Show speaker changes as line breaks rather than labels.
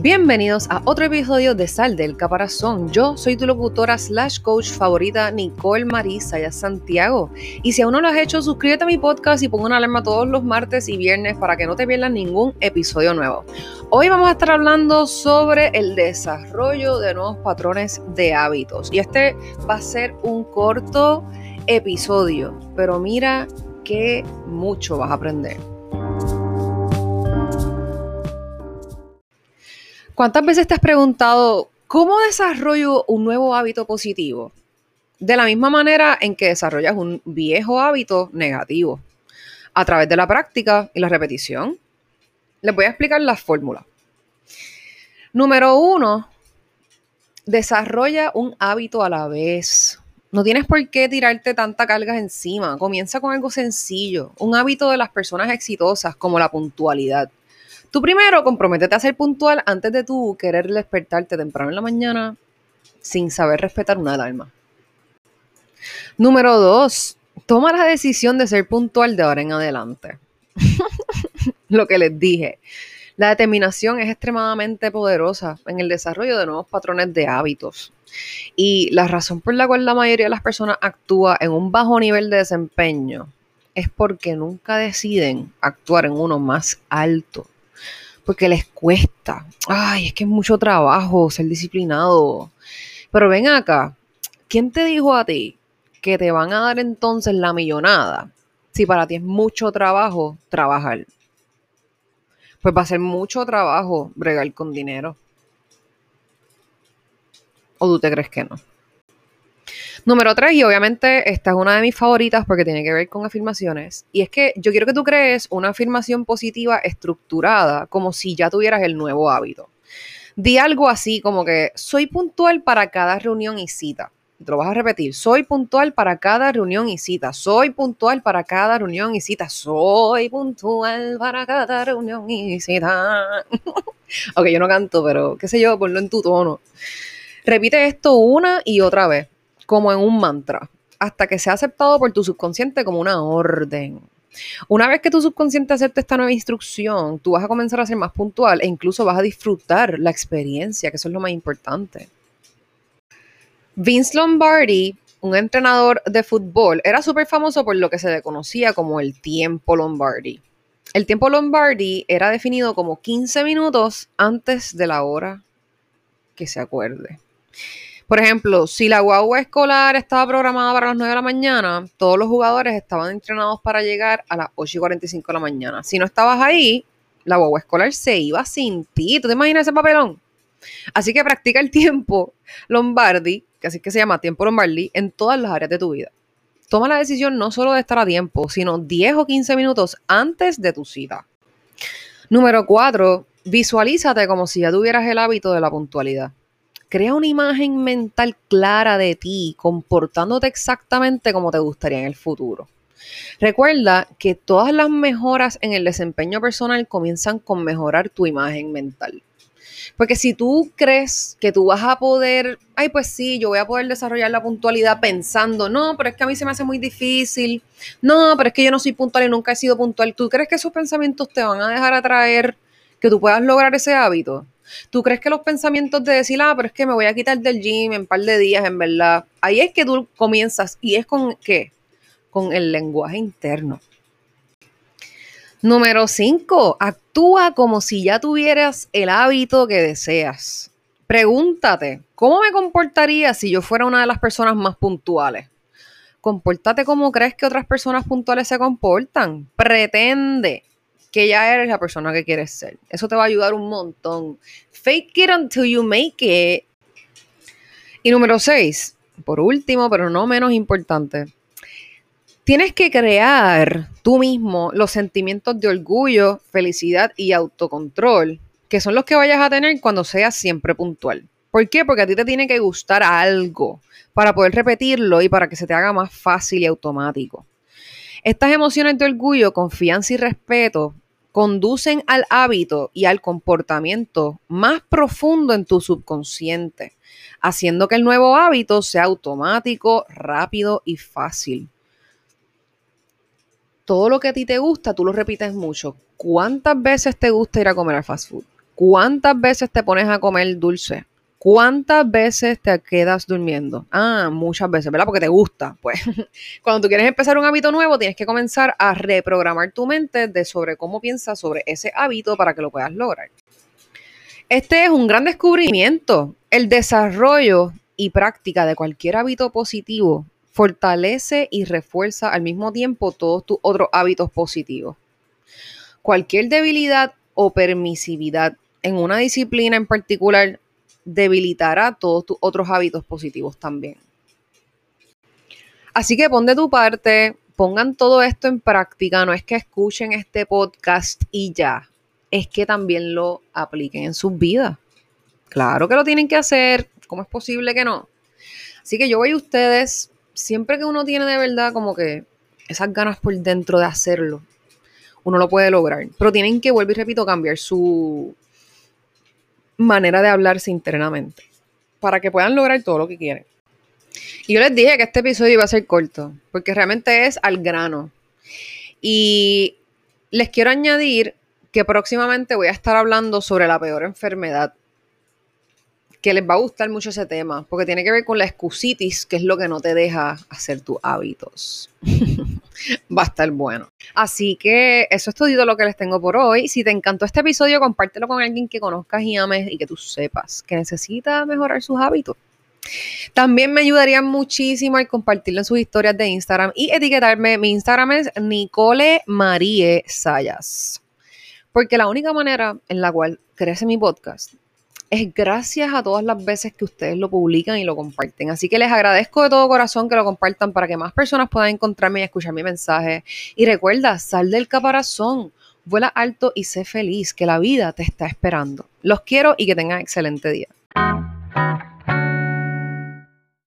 Bienvenidos a otro episodio de Sal del Caparazón. Yo soy tu locutora slash coach favorita Nicole Marisa Santiago. Y si aún no lo has hecho, suscríbete a mi podcast y pongo una alarma todos los martes y viernes para que no te pierdas ningún episodio nuevo. Hoy vamos a estar hablando sobre el desarrollo de nuevos patrones de hábitos. Y este va a ser un corto episodio, pero mira que mucho vas a aprender. ¿Cuántas veces te has preguntado cómo desarrollo un nuevo hábito positivo? De la misma manera en que desarrollas un viejo hábito negativo, a través de la práctica y la repetición. Les voy a explicar la fórmula. Número uno, desarrolla un hábito a la vez. No tienes por qué tirarte tanta carga encima. Comienza con algo sencillo, un hábito de las personas exitosas como la puntualidad. Tú primero comprométete a ser puntual antes de tú querer despertarte temprano en la mañana sin saber respetar una alarma. Número dos, toma la decisión de ser puntual de ahora en adelante. Lo que les dije. La determinación es extremadamente poderosa en el desarrollo de nuevos patrones de hábitos. Y la razón por la cual la mayoría de las personas actúa en un bajo nivel de desempeño es porque nunca deciden actuar en uno más alto porque les cuesta. Ay, es que es mucho trabajo ser disciplinado. Pero ven acá, ¿quién te dijo a ti que te van a dar entonces la millonada si para ti es mucho trabajo trabajar? Pues va a ser mucho trabajo bregar con dinero. ¿O tú te crees que no? Número tres, y obviamente esta es una de mis favoritas porque tiene que ver con afirmaciones, y es que yo quiero que tú crees una afirmación positiva estructurada como si ya tuvieras el nuevo hábito. Di algo así como que soy puntual para cada reunión y cita. Te lo vas a repetir. Soy puntual para cada reunión y cita. Soy puntual para cada reunión y cita. Soy puntual para cada reunión y cita. ok, yo no canto, pero qué sé yo, ponlo en tu tono. Repite esto una y otra vez como en un mantra, hasta que sea aceptado por tu subconsciente como una orden. Una vez que tu subconsciente acepte esta nueva instrucción, tú vas a comenzar a ser más puntual e incluso vas a disfrutar la experiencia, que eso es lo más importante. Vince Lombardi, un entrenador de fútbol, era súper famoso por lo que se le conocía como el tiempo Lombardi. El tiempo Lombardi era definido como 15 minutos antes de la hora que se acuerde. Por ejemplo, si la guagua escolar estaba programada para las 9 de la mañana, todos los jugadores estaban entrenados para llegar a las 8 y 45 de la mañana. Si no estabas ahí, la guagua escolar se iba sin ti. ¿Tú te imaginas ese papelón? Así que practica el tiempo Lombardi, que así que se llama tiempo Lombardi, en todas las áreas de tu vida. Toma la decisión no solo de estar a tiempo, sino 10 o 15 minutos antes de tu cita. Número 4. Visualízate como si ya tuvieras el hábito de la puntualidad. Crea una imagen mental clara de ti, comportándote exactamente como te gustaría en el futuro. Recuerda que todas las mejoras en el desempeño personal comienzan con mejorar tu imagen mental. Porque si tú crees que tú vas a poder, ay, pues sí, yo voy a poder desarrollar la puntualidad pensando, no, pero es que a mí se me hace muy difícil, no, pero es que yo no soy puntual y nunca he sido puntual, ¿tú crees que esos pensamientos te van a dejar atraer que tú puedas lograr ese hábito? ¿Tú crees que los pensamientos de decir, ah, pero es que me voy a quitar del gym en un par de días, en verdad? Ahí es que tú comienzas y es con qué? Con el lenguaje interno. Número 5. Actúa como si ya tuvieras el hábito que deseas. Pregúntate, ¿cómo me comportaría si yo fuera una de las personas más puntuales? Compórtate como crees que otras personas puntuales se comportan. Pretende que ya eres la persona que quieres ser. Eso te va a ayudar un montón. Fake it until you make it. Y número 6, por último, pero no menos importante, tienes que crear tú mismo los sentimientos de orgullo, felicidad y autocontrol, que son los que vayas a tener cuando seas siempre puntual. ¿Por qué? Porque a ti te tiene que gustar algo para poder repetirlo y para que se te haga más fácil y automático. Estas emociones de orgullo, confianza y respeto conducen al hábito y al comportamiento más profundo en tu subconsciente, haciendo que el nuevo hábito sea automático, rápido y fácil. Todo lo que a ti te gusta, tú lo repites mucho. ¿Cuántas veces te gusta ir a comer al fast food? ¿Cuántas veces te pones a comer dulce? ¿Cuántas veces te quedas durmiendo? Ah, muchas veces, ¿verdad? Porque te gusta. Pues cuando tú quieres empezar un hábito nuevo, tienes que comenzar a reprogramar tu mente de sobre cómo piensas sobre ese hábito para que lo puedas lograr. Este es un gran descubrimiento. El desarrollo y práctica de cualquier hábito positivo fortalece y refuerza al mismo tiempo todos tus otros hábitos positivos. Cualquier debilidad o permisividad en una disciplina en particular debilitará todos tus otros hábitos positivos también. Así que pon de tu parte, pongan todo esto en práctica, no es que escuchen este podcast y ya, es que también lo apliquen en sus vidas. Claro que lo tienen que hacer, ¿cómo es posible que no? Así que yo voy a ustedes, siempre que uno tiene de verdad como que esas ganas por dentro de hacerlo, uno lo puede lograr, pero tienen que, vuelvo y repito, cambiar su, manera de hablarse internamente para que puedan lograr todo lo que quieren. Y yo les dije que este episodio iba a ser corto, porque realmente es al grano. Y les quiero añadir que próximamente voy a estar hablando sobre la peor enfermedad que les va a gustar mucho ese tema, porque tiene que ver con la excusitis, que es lo que no te deja hacer tus hábitos. va a estar bueno. Así que eso es todo lo que les tengo por hoy. Si te encantó este episodio, compártelo con alguien que conozcas y ames y que tú sepas que necesita mejorar sus hábitos. También me ayudaría muchísimo al compartirlo en sus historias de Instagram y etiquetarme. Mi Instagram es Nicole Marie Sayas. Porque la única manera en la cual crece mi podcast es gracias a todas las veces que ustedes lo publican y lo comparten. Así que les agradezco de todo corazón que lo compartan para que más personas puedan encontrarme y escuchar mi mensaje. Y recuerda, sal del caparazón, vuela alto y sé feliz, que la vida te está esperando. Los quiero y que tengan excelente día.